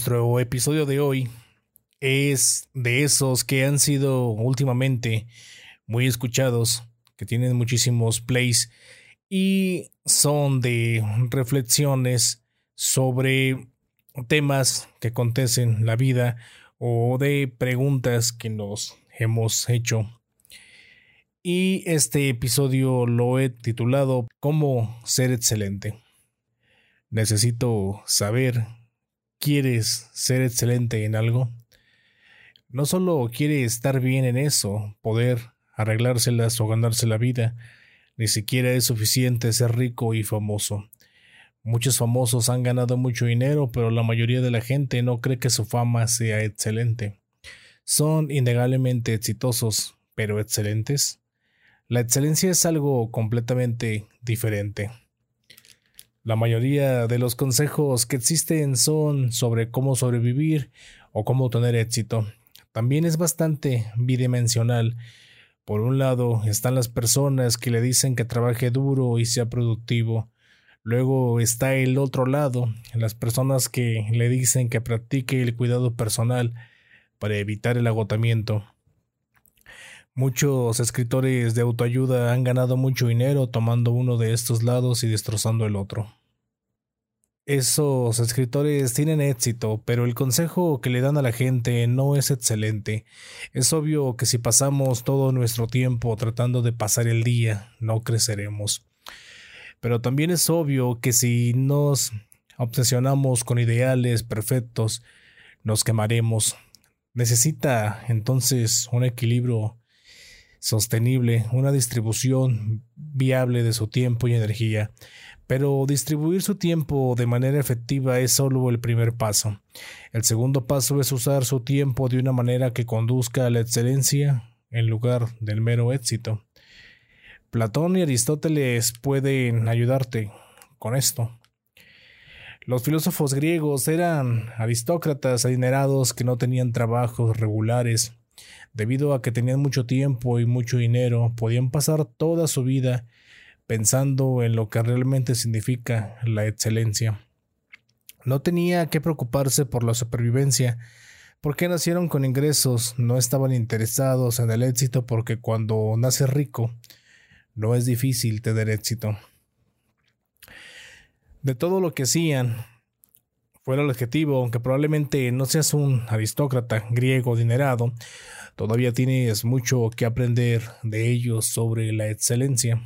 Nuestro episodio de hoy es de esos que han sido últimamente muy escuchados, que tienen muchísimos plays y son de reflexiones sobre temas que acontecen en la vida o de preguntas que nos hemos hecho. Y este episodio lo he titulado ¿Cómo ser excelente? Necesito saber quieres ser excelente en algo, no solo quiere estar bien en eso, poder arreglárselas o ganarse la vida, ni siquiera es suficiente ser rico y famoso. Muchos famosos han ganado mucho dinero, pero la mayoría de la gente no cree que su fama sea excelente. Son innegablemente exitosos, pero excelentes. La excelencia es algo completamente diferente. La mayoría de los consejos que existen son sobre cómo sobrevivir o cómo tener éxito. También es bastante bidimensional. Por un lado están las personas que le dicen que trabaje duro y sea productivo. Luego está el otro lado, las personas que le dicen que practique el cuidado personal para evitar el agotamiento. Muchos escritores de autoayuda han ganado mucho dinero tomando uno de estos lados y destrozando el otro. Esos escritores tienen éxito, pero el consejo que le dan a la gente no es excelente. Es obvio que si pasamos todo nuestro tiempo tratando de pasar el día, no creceremos. Pero también es obvio que si nos obsesionamos con ideales perfectos, nos quemaremos. Necesita entonces un equilibrio sostenible, una distribución viable de su tiempo y energía. Pero distribuir su tiempo de manera efectiva es solo el primer paso. El segundo paso es usar su tiempo de una manera que conduzca a la excelencia en lugar del mero éxito. Platón y Aristóteles pueden ayudarte con esto. Los filósofos griegos eran aristócratas adinerados que no tenían trabajos regulares Debido a que tenían mucho tiempo y mucho dinero, podían pasar toda su vida pensando en lo que realmente significa la excelencia. No tenía que preocuparse por la supervivencia, porque nacieron con ingresos, no estaban interesados en el éxito porque cuando naces rico, no es difícil tener éxito. De todo lo que hacían, fuera el objetivo, aunque probablemente no seas un aristócrata griego dinerado, Todavía tienes mucho que aprender de ellos sobre la excelencia.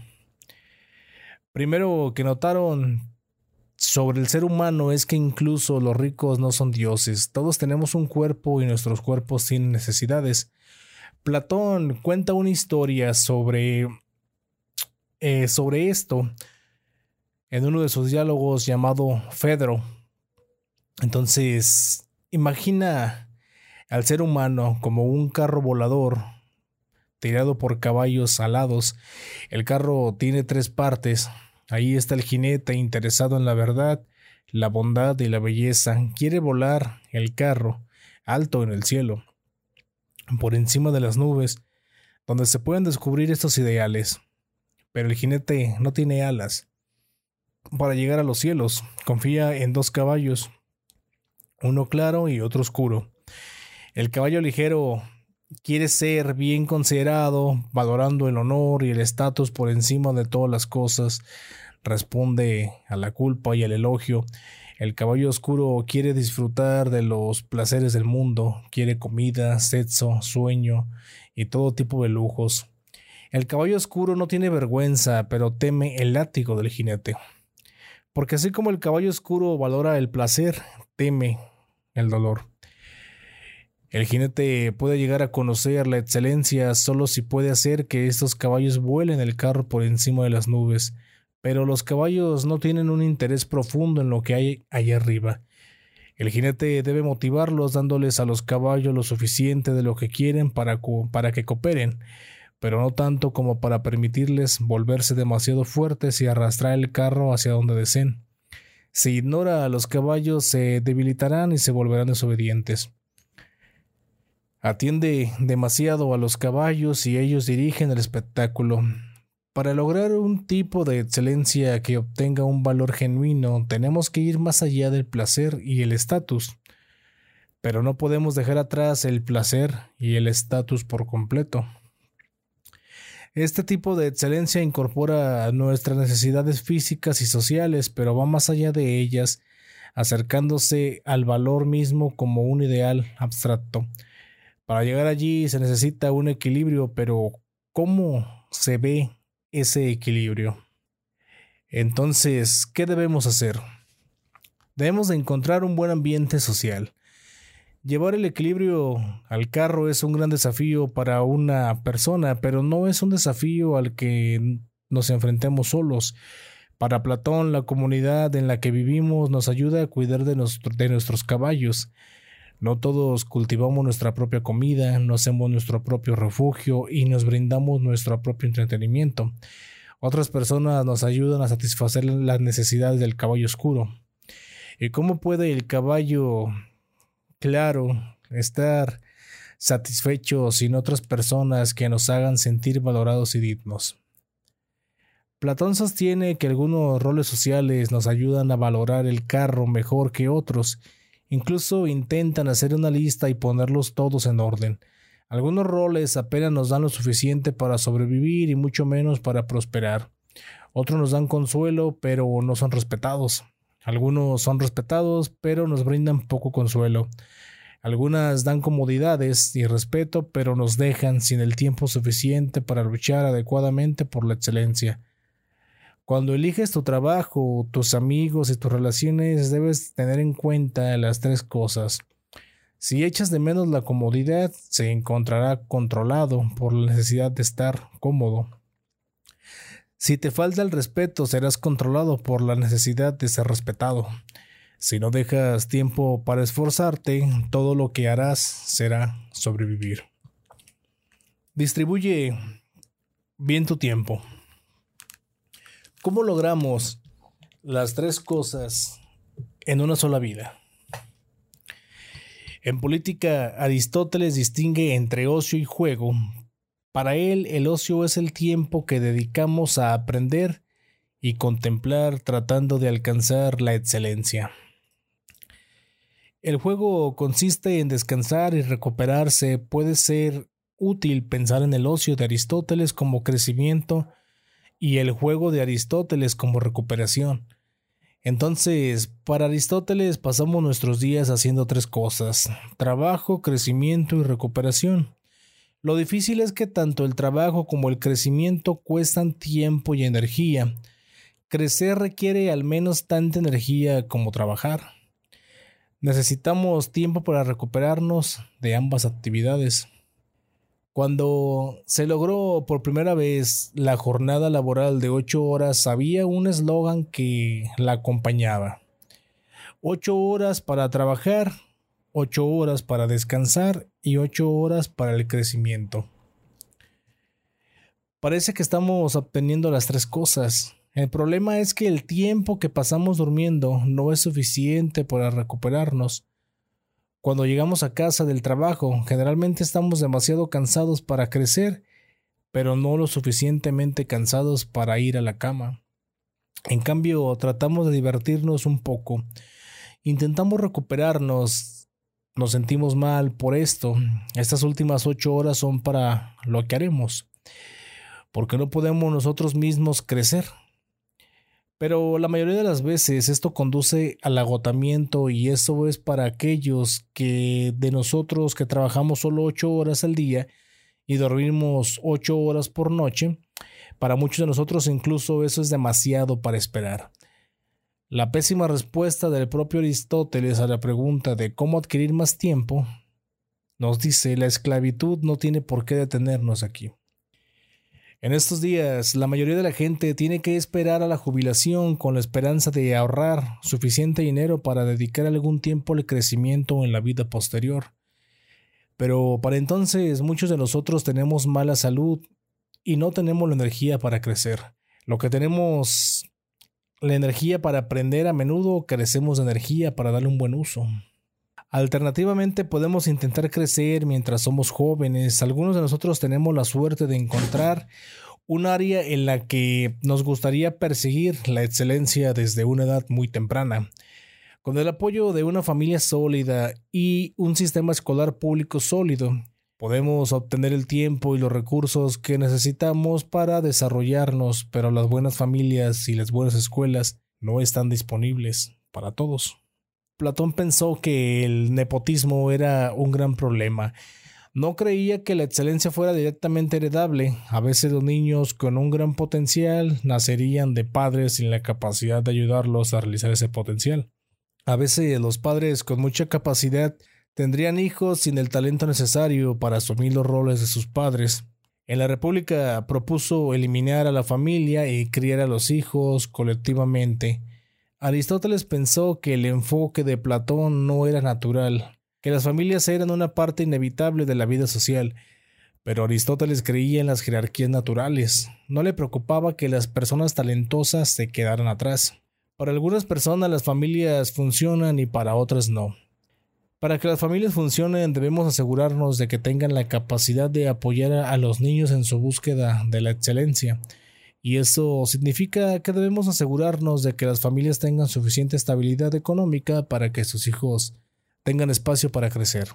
Primero que notaron sobre el ser humano es que incluso los ricos no son dioses. Todos tenemos un cuerpo y nuestros cuerpos tienen necesidades. Platón cuenta una historia sobre, eh, sobre esto en uno de sus diálogos llamado Fedro. Entonces, imagina al ser humano como un carro volador tirado por caballos alados. El carro tiene tres partes. Ahí está el jinete interesado en la verdad, la bondad y la belleza. Quiere volar el carro alto en el cielo, por encima de las nubes, donde se pueden descubrir estos ideales. Pero el jinete no tiene alas. Para llegar a los cielos, confía en dos caballos, uno claro y otro oscuro. El caballo ligero quiere ser bien considerado, valorando el honor y el estatus por encima de todas las cosas, responde a la culpa y al elogio. El caballo oscuro quiere disfrutar de los placeres del mundo, quiere comida, sexo, sueño y todo tipo de lujos. El caballo oscuro no tiene vergüenza, pero teme el látigo del jinete. Porque así como el caballo oscuro valora el placer, teme el dolor. El jinete puede llegar a conocer la excelencia solo si puede hacer que estos caballos vuelen el carro por encima de las nubes, pero los caballos no tienen un interés profundo en lo que hay allá arriba. El jinete debe motivarlos dándoles a los caballos lo suficiente de lo que quieren para, para que cooperen, pero no tanto como para permitirles volverse demasiado fuertes y arrastrar el carro hacia donde deseen. Si ignora a los caballos se debilitarán y se volverán desobedientes. Atiende demasiado a los caballos y ellos dirigen el espectáculo. Para lograr un tipo de excelencia que obtenga un valor genuino, tenemos que ir más allá del placer y el estatus. pero no podemos dejar atrás el placer y el estatus por completo. Este tipo de excelencia incorpora nuestras necesidades físicas y sociales, pero va más allá de ellas, acercándose al valor mismo como un ideal abstracto. Para llegar allí se necesita un equilibrio, pero ¿cómo se ve ese equilibrio? Entonces, ¿qué debemos hacer? Debemos de encontrar un buen ambiente social. Llevar el equilibrio al carro es un gran desafío para una persona, pero no es un desafío al que nos enfrentemos solos. Para Platón, la comunidad en la que vivimos nos ayuda a cuidar de, nuestros caballos. No todos cultivamos nuestra propia comida, no hacemos nuestro propio refugio y nos brindamos nuestro propio entretenimiento. Otras personas nos ayudan a satisfacer las necesidades del caballo oscuro. ¿Y cómo puede el caballo claro estar satisfecho sin otras personas que nos hagan sentir valorados y dignos? Platón sostiene que algunos roles sociales nos ayudan a valorar el carro mejor que otros. Incluso intentan hacer una lista y ponerlos todos en orden. Algunos roles apenas nos dan lo suficiente para sobrevivir y mucho menos para prosperar. Otros nos dan consuelo, pero no son respetados. Algunos son respetados, pero nos brindan poco consuelo. Algunas dan comodidades y respeto, pero nos dejan sin el tiempo suficiente para luchar adecuadamente por la excelencia. Cuando eliges tu trabajo, tus amigos y tus relaciones, debes tener en cuenta las tres cosas. Si echas de menos la comodidad, se encontrará controlado por la necesidad de estar cómodo. Si te falta el respeto, serás controlado por la necesidad de ser respetado. Si no dejas tiempo para esforzarte, todo lo que harás será sobrevivir. Distribuye bien tu tiempo. ¿Cómo logramos las tres cosas en una sola vida? En política, Aristóteles distingue entre ocio y juego para él el ocio es el tiempo que dedicamos a aprender y contemplar tratando de alcanzar la excelencia. El juego consiste en descansar y recuperarse. Puede ser útil pensar en el ocio de Aristóteles como crecimiento y el juego de Aristóteles como recuperación. Entonces, para Aristóteles pasamos nuestros días haciendo tres cosas, trabajo, crecimiento y recuperación. Lo difícil es que tanto el trabajo como el crecimiento cuestan tiempo y energía. Crecer requiere al menos tanta energía como trabajar. Necesitamos tiempo para recuperarnos de ambas actividades. Cuando se logró por primera vez la jornada laboral de ocho horas, había un eslogan que la acompañaba. Ocho horas para trabajar, ocho horas para descansar y ocho horas para el crecimiento. Parece que estamos obteniendo las tres cosas. El problema es que el tiempo que pasamos durmiendo no es suficiente para recuperarnos. Cuando llegamos a casa del trabajo, generalmente estamos demasiado cansados para crecer, pero no lo suficientemente cansados para ir a la cama. En cambio, tratamos de divertirnos un poco. Intentamos recuperarnos nos sentimos mal por esto. Estas últimas ocho horas son para lo que haremos. Porque no podemos nosotros mismos crecer. Pero la mayoría de las veces esto conduce al agotamiento y eso es para aquellos que de nosotros que trabajamos solo ocho horas al día y dormimos ocho horas por noche, para muchos de nosotros incluso eso es demasiado para esperar. La pésima respuesta del propio Aristóteles a la pregunta de cómo adquirir más tiempo nos dice la esclavitud no tiene por qué detenernos aquí. En estos días, la mayoría de la gente tiene que esperar a la jubilación con la esperanza de ahorrar suficiente dinero para dedicar algún tiempo al crecimiento en la vida posterior. Pero para entonces muchos de nosotros tenemos mala salud y no tenemos la energía para crecer. Lo que tenemos la energía para aprender a menudo carecemos de energía para darle un buen uso. Alternativamente podemos intentar crecer mientras somos jóvenes. Algunos de nosotros tenemos la suerte de encontrar un área en la que nos gustaría perseguir la excelencia desde una edad muy temprana. Con el apoyo de una familia sólida y un sistema escolar público sólido, podemos obtener el tiempo y los recursos que necesitamos para desarrollarnos, pero las buenas familias y las buenas escuelas no están disponibles para todos. Platón pensó que el nepotismo era un gran problema. No creía que la excelencia fuera directamente heredable. A veces los niños con un gran potencial nacerían de padres sin la capacidad de ayudarlos a realizar ese potencial. A veces los padres con mucha capacidad tendrían hijos sin el talento necesario para asumir los roles de sus padres. En la República propuso eliminar a la familia y criar a los hijos colectivamente. Aristóteles pensó que el enfoque de Platón no era natural, que las familias eran una parte inevitable de la vida social, pero Aristóteles creía en las jerarquías naturales, no le preocupaba que las personas talentosas se quedaran atrás. Para algunas personas las familias funcionan y para otras no. Para que las familias funcionen debemos asegurarnos de que tengan la capacidad de apoyar a los niños en su búsqueda de la excelencia, y eso significa que debemos asegurarnos de que las familias tengan suficiente estabilidad económica para que sus hijos tengan espacio para crecer.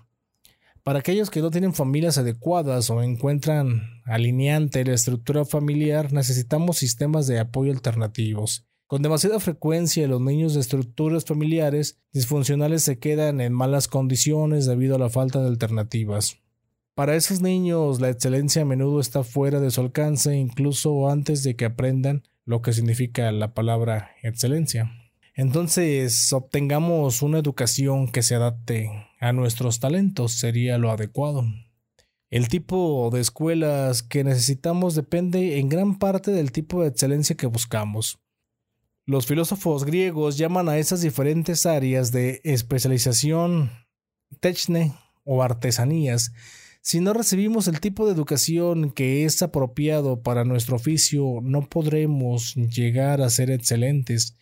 Para aquellos que no tienen familias adecuadas o encuentran alineante la estructura familiar, necesitamos sistemas de apoyo alternativos. Con demasiada frecuencia los niños de estructuras familiares disfuncionales se quedan en malas condiciones debido a la falta de alternativas. Para esos niños, la excelencia a menudo está fuera de su alcance incluso antes de que aprendan lo que significa la palabra excelencia. Entonces, obtengamos una educación que se adapte a nuestros talentos sería lo adecuado. El tipo de escuelas que necesitamos depende en gran parte del tipo de excelencia que buscamos. Los filósofos griegos llaman a esas diferentes áreas de especialización techne o artesanías si no recibimos el tipo de educación que es apropiado para nuestro oficio, no podremos llegar a ser excelentes.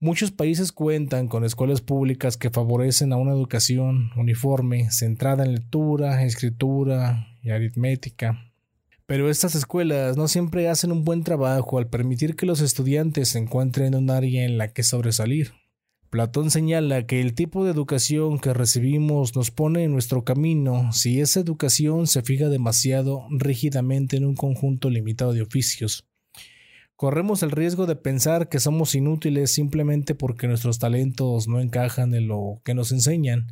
Muchos países cuentan con escuelas públicas que favorecen a una educación uniforme, centrada en lectura, escritura y aritmética. Pero estas escuelas no siempre hacen un buen trabajo al permitir que los estudiantes encuentren un área en la que sobresalir. Platón señala que el tipo de educación que recibimos nos pone en nuestro camino si esa educación se fija demasiado rígidamente en un conjunto limitado de oficios. Corremos el riesgo de pensar que somos inútiles simplemente porque nuestros talentos no encajan en lo que nos enseñan.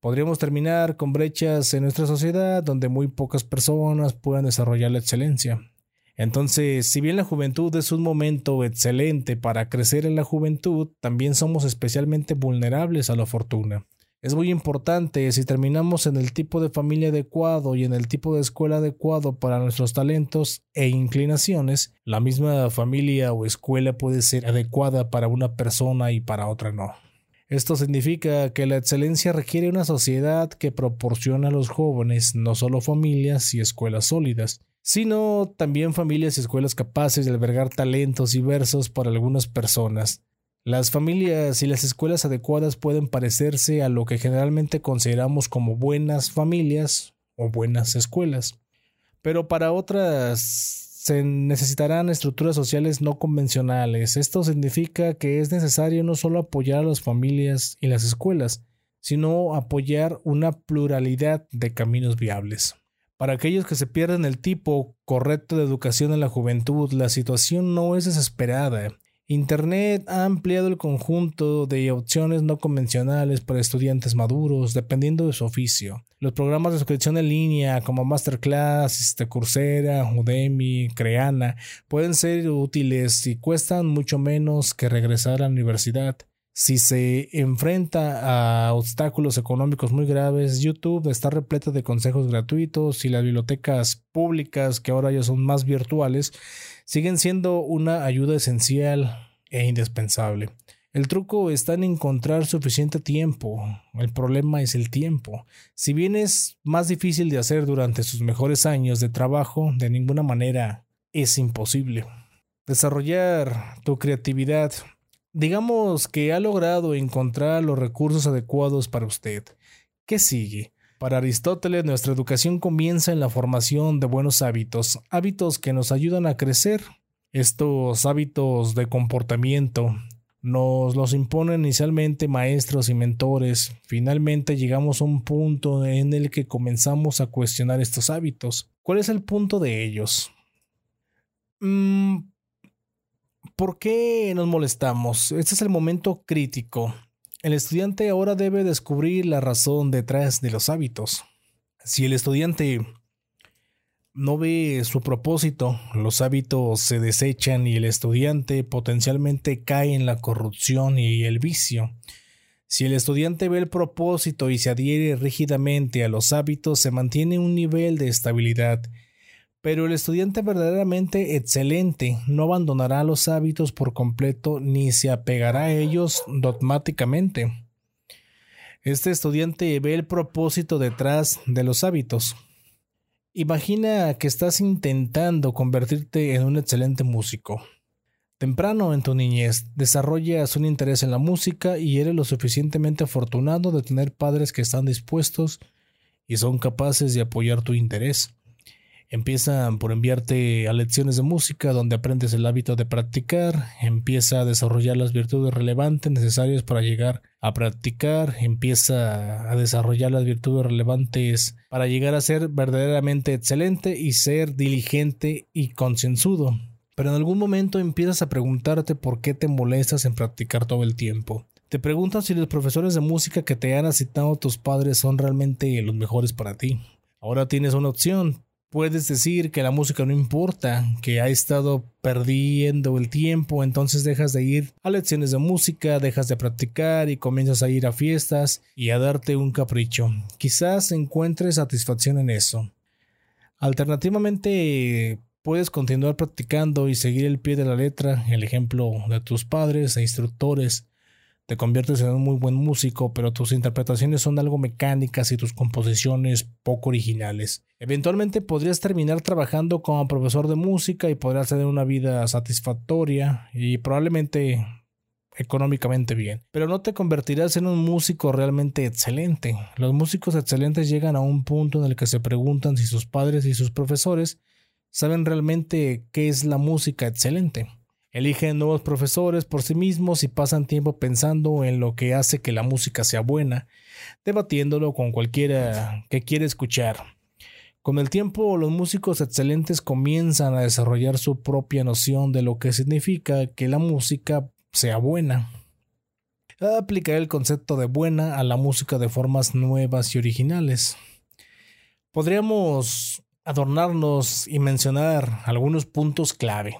Podríamos terminar con brechas en nuestra sociedad donde muy pocas personas puedan desarrollar la excelencia. Entonces, si bien la juventud es un momento excelente para crecer en la juventud, también somos especialmente vulnerables a la fortuna. Es muy importante si terminamos en el tipo de familia adecuado y en el tipo de escuela adecuado para nuestros talentos e inclinaciones, la misma familia o escuela puede ser adecuada para una persona y para otra no. Esto significa que la excelencia requiere una sociedad que proporciona a los jóvenes no solo familias y escuelas sólidas, sino también familias y escuelas capaces de albergar talentos diversos para algunas personas. Las familias y las escuelas adecuadas pueden parecerse a lo que generalmente consideramos como buenas familias o buenas escuelas, pero para otras se necesitarán estructuras sociales no convencionales. Esto significa que es necesario no solo apoyar a las familias y las escuelas, sino apoyar una pluralidad de caminos viables. Para aquellos que se pierden el tipo correcto de educación en la juventud, la situación no es desesperada. Internet ha ampliado el conjunto de opciones no convencionales para estudiantes maduros, dependiendo de su oficio. Los programas de suscripción en línea como Masterclass, este, Coursera, Udemy, Creana pueden ser útiles y cuestan mucho menos que regresar a la universidad. Si se enfrenta a obstáculos económicos muy graves, YouTube está repleta de consejos gratuitos y las bibliotecas públicas, que ahora ya son más virtuales, siguen siendo una ayuda esencial e indispensable. El truco está en encontrar suficiente tiempo. El problema es el tiempo. Si bien es más difícil de hacer durante sus mejores años de trabajo, de ninguna manera es imposible. Desarrollar tu creatividad Digamos que ha logrado encontrar los recursos adecuados para usted. ¿Qué sigue? Para Aristóteles, nuestra educación comienza en la formación de buenos hábitos, hábitos que nos ayudan a crecer. Estos hábitos de comportamiento nos los imponen inicialmente maestros y mentores. Finalmente llegamos a un punto en el que comenzamos a cuestionar estos hábitos. ¿Cuál es el punto de ellos? Mm, ¿Por qué nos molestamos? Este es el momento crítico. El estudiante ahora debe descubrir la razón detrás de los hábitos. Si el estudiante no ve su propósito, los hábitos se desechan y el estudiante potencialmente cae en la corrupción y el vicio. Si el estudiante ve el propósito y se adhiere rígidamente a los hábitos, se mantiene un nivel de estabilidad. Pero el estudiante verdaderamente excelente no abandonará los hábitos por completo ni se apegará a ellos dogmáticamente. Este estudiante ve el propósito detrás de los hábitos. Imagina que estás intentando convertirte en un excelente músico. Temprano en tu niñez desarrollas un interés en la música y eres lo suficientemente afortunado de tener padres que están dispuestos y son capaces de apoyar tu interés. Empiezan por enviarte a lecciones de música donde aprendes el hábito de practicar, empieza a desarrollar las virtudes relevantes necesarias para llegar a practicar, empieza a desarrollar las virtudes relevantes para llegar a ser verdaderamente excelente y ser diligente y concienzudo. Pero en algún momento empiezas a preguntarte por qué te molestas en practicar todo el tiempo. Te preguntas si los profesores de música que te han asignado tus padres son realmente los mejores para ti. Ahora tienes una opción, puedes decir que la música no importa, que ha estado perdiendo el tiempo, entonces dejas de ir a lecciones de música, dejas de practicar y comienzas a ir a fiestas y a darte un capricho. Quizás encuentres satisfacción en eso. Alternativamente, puedes continuar practicando y seguir el pie de la letra, el ejemplo de tus padres e instructores, te conviertes en un muy buen músico, pero tus interpretaciones son algo mecánicas y tus composiciones poco originales. Eventualmente podrías terminar trabajando como profesor de música y podrías tener una vida satisfactoria y probablemente económicamente bien, pero no te convertirás en un músico realmente excelente. Los músicos excelentes llegan a un punto en el que se preguntan si sus padres y sus profesores saben realmente qué es la música excelente. Eligen nuevos profesores por sí mismos y pasan tiempo pensando en lo que hace que la música sea buena, debatiéndolo con cualquiera que quiera escuchar. Con el tiempo, los músicos excelentes comienzan a desarrollar su propia noción de lo que significa que la música sea buena. Aplicar el concepto de buena a la música de formas nuevas y originales. Podríamos adornarnos y mencionar algunos puntos clave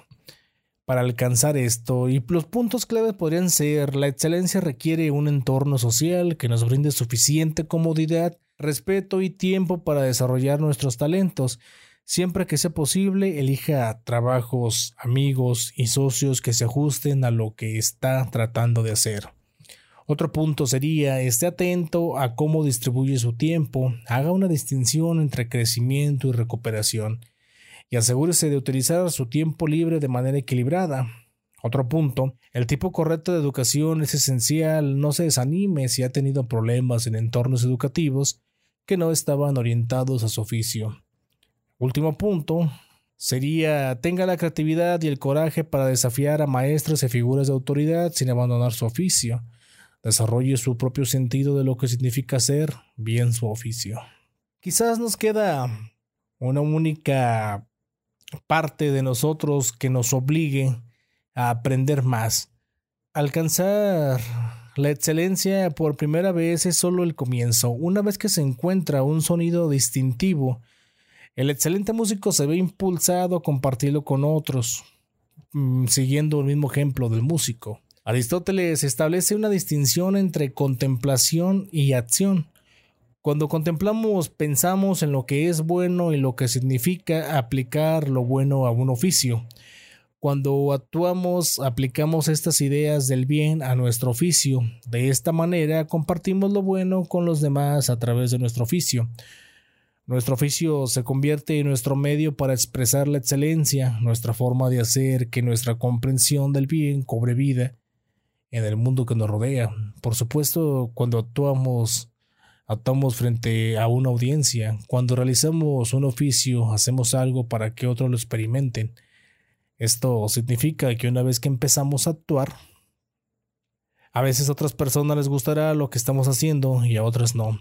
para alcanzar esto y los puntos claves podrían ser la excelencia requiere un entorno social que nos brinde suficiente comodidad, respeto y tiempo para desarrollar nuestros talentos. Siempre que sea posible, elija trabajos, amigos y socios que se ajusten a lo que está tratando de hacer. Otro punto sería, esté atento a cómo distribuye su tiempo, haga una distinción entre crecimiento y recuperación y asegúrese de utilizar su tiempo libre de manera equilibrada. Otro punto, el tipo correcto de educación es esencial, no se desanime si ha tenido problemas en entornos educativos que no estaban orientados a su oficio. Último punto, sería tenga la creatividad y el coraje para desafiar a maestros y figuras de autoridad sin abandonar su oficio. Desarrolle su propio sentido de lo que significa ser bien su oficio. Quizás nos queda una única parte de nosotros que nos obligue a aprender más. Alcanzar la excelencia por primera vez es solo el comienzo. Una vez que se encuentra un sonido distintivo, el excelente músico se ve impulsado a compartirlo con otros, mm, siguiendo el mismo ejemplo del músico. Aristóteles establece una distinción entre contemplación y acción. Cuando contemplamos, pensamos en lo que es bueno y lo que significa aplicar lo bueno a un oficio. Cuando actuamos, aplicamos estas ideas del bien a nuestro oficio. De esta manera, compartimos lo bueno con los demás a través de nuestro oficio. Nuestro oficio se convierte en nuestro medio para expresar la excelencia, nuestra forma de hacer que nuestra comprensión del bien cobre vida en el mundo que nos rodea. Por supuesto, cuando actuamos actuamos frente a una audiencia. Cuando realizamos un oficio, hacemos algo para que otros lo experimenten. Esto significa que una vez que empezamos a actuar, A veces a otras personas les gustará lo que estamos haciendo y a otras no.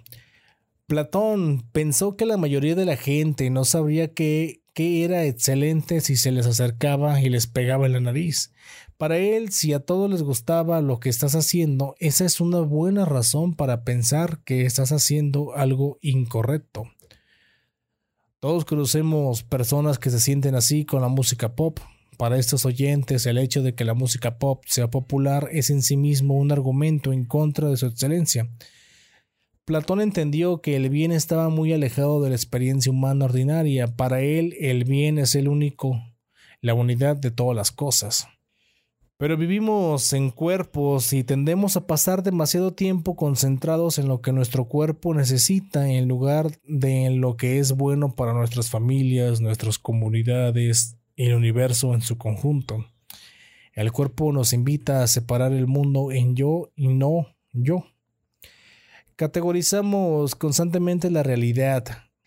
Platón pensó que la mayoría de la gente no sabría qué, era excelente si se les acercaba y les pegaba en la nariz. Para él, si a todos les gustaba lo que estás haciendo, esa es una buena razón para pensar que estás haciendo algo incorrecto. Todos conocemos personas que se sienten así con la música pop. Para estos oyentes, el hecho de que la música pop sea popular es en sí mismo un argumento en contra de su excelencia. Platón entendió que el bien estaba muy alejado de la experiencia humana ordinaria. Para él, el bien es el único, la unidad de todas las cosas. Pero vivimos en cuerpos y tendemos a pasar demasiado tiempo concentrados en lo que nuestro cuerpo necesita en lugar de en lo que es bueno para nuestras familias, nuestras comunidades y el universo en su conjunto. El cuerpo nos invita a separar el mundo en yo y no yo. Categorizamos constantemente la realidad,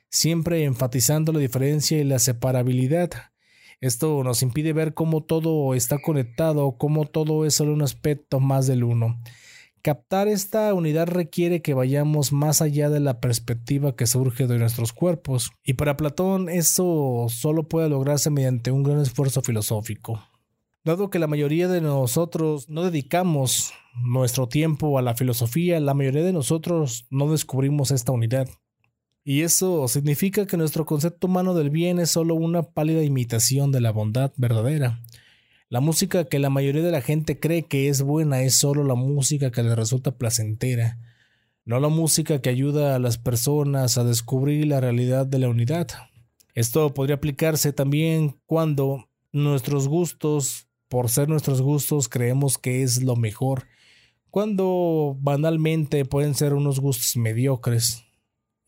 siempre enfatizando la diferencia y la separabilidad esto nos impide ver cómo todo está conectado, cómo todo es solo un aspecto más del uno. Captar esta unidad requiere que vayamos más allá de la perspectiva que surge de nuestros cuerpos, y para Platón eso solo puede lograrse mediante un gran esfuerzo filosófico. Dado que la mayoría de nosotros no dedicamos nuestro tiempo a la filosofía, la mayoría de nosotros no descubrimos esta unidad. Y eso significa que nuestro concepto humano del bien es solo una pálida imitación de la bondad verdadera. La música que la mayoría de la gente cree que es buena es solo la música que les resulta placentera, no la música que ayuda a las personas a descubrir la realidad de la unidad. Esto podría aplicarse también cuando nuestros gustos, por ser nuestros gustos, creemos que es lo mejor, cuando banalmente pueden ser unos gustos mediocres.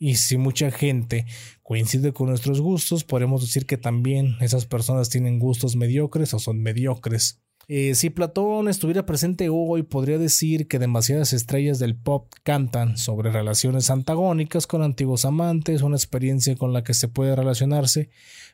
Y si mucha gente coincide con nuestros gustos, podemos decir que también esas personas tienen gustos mediocres o son mediocres. Eh, si Platón estuviera presente hoy, podría decir que demasiadas estrellas del pop cantan sobre relaciones antagónicas con antiguos amantes, una experiencia con la que se puede relacionarse,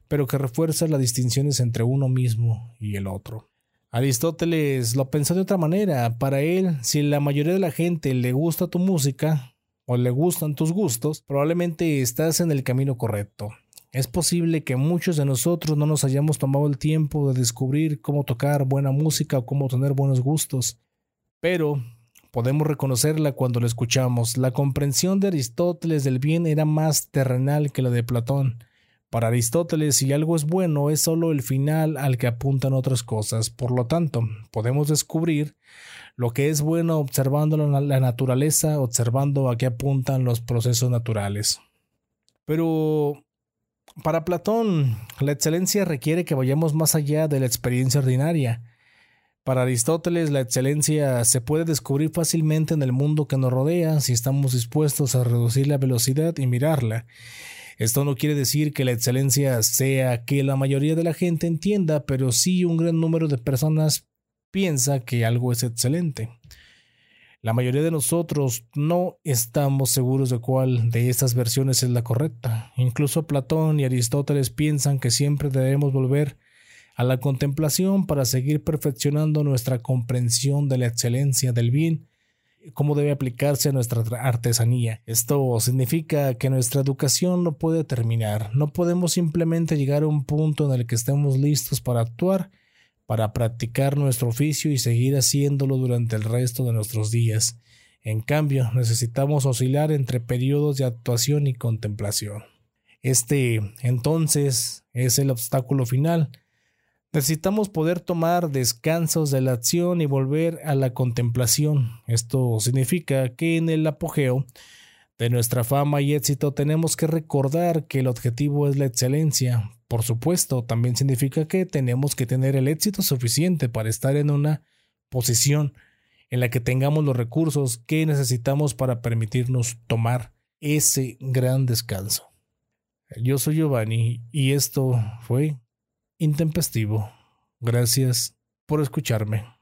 pero que refuerza las distinciones entre uno mismo y el otro. Aristóteles lo pensó de otra manera. Para él, si la mayoría de la gente le gusta tu música, o le gustan tus gustos, probablemente estás en el camino correcto. Es posible que muchos de nosotros no nos hayamos tomado el tiempo de descubrir cómo tocar buena música o cómo tener buenos gustos, pero podemos reconocerla cuando la escuchamos. La comprensión de Aristóteles del bien era más terrenal que la de Platón. Para Aristóteles, si algo es bueno, es solo el final al que apuntan otras cosas. Por lo tanto, podemos descubrir lo que es bueno observando la naturaleza, observando a qué apuntan los procesos naturales. Pero para Platón, la excelencia requiere que vayamos más allá de la experiencia ordinaria. Para Aristóteles, la excelencia se puede descubrir fácilmente en el mundo que nos rodea si estamos dispuestos a reducir la velocidad y mirarla. Esto no quiere decir que la excelencia sea que la mayoría de la gente entienda, pero sí un gran número de personas piensa que algo es excelente. La mayoría de nosotros no estamos seguros de cuál de estas versiones es la correcta. Incluso Platón y Aristóteles piensan que siempre debemos volver a la contemplación para seguir perfeccionando nuestra comprensión de la excelencia del bien, cómo debe aplicarse a nuestra artesanía. Esto significa que nuestra educación no puede terminar. No podemos simplemente llegar a un punto en el que estemos listos para actuar para practicar nuestro oficio y seguir haciéndolo durante el resto de nuestros días. En cambio, necesitamos oscilar entre periodos de actuación y contemplación. Este, entonces, es el obstáculo final. Necesitamos poder tomar descansos de la acción y volver a la contemplación. Esto significa que en el apogeo de nuestra fama y éxito tenemos que recordar que el objetivo es la excelencia, por supuesto, también significa que tenemos que tener el éxito suficiente para estar en una posición en la que tengamos los recursos que necesitamos para permitirnos tomar ese gran descanso. Yo soy Giovanni y esto fue intempestivo. Gracias por escucharme.